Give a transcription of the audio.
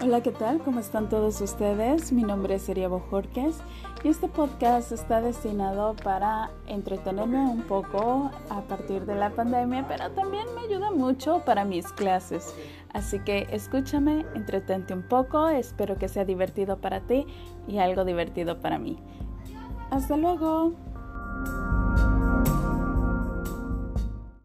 Hola, ¿qué tal? ¿Cómo están todos ustedes? Mi nombre es Seria Bojorques y este podcast está destinado para entretenerme un poco a partir de la pandemia, pero también me ayuda mucho para mis clases. Así que escúchame, entretente un poco, espero que sea divertido para ti y algo divertido para mí. Hasta luego.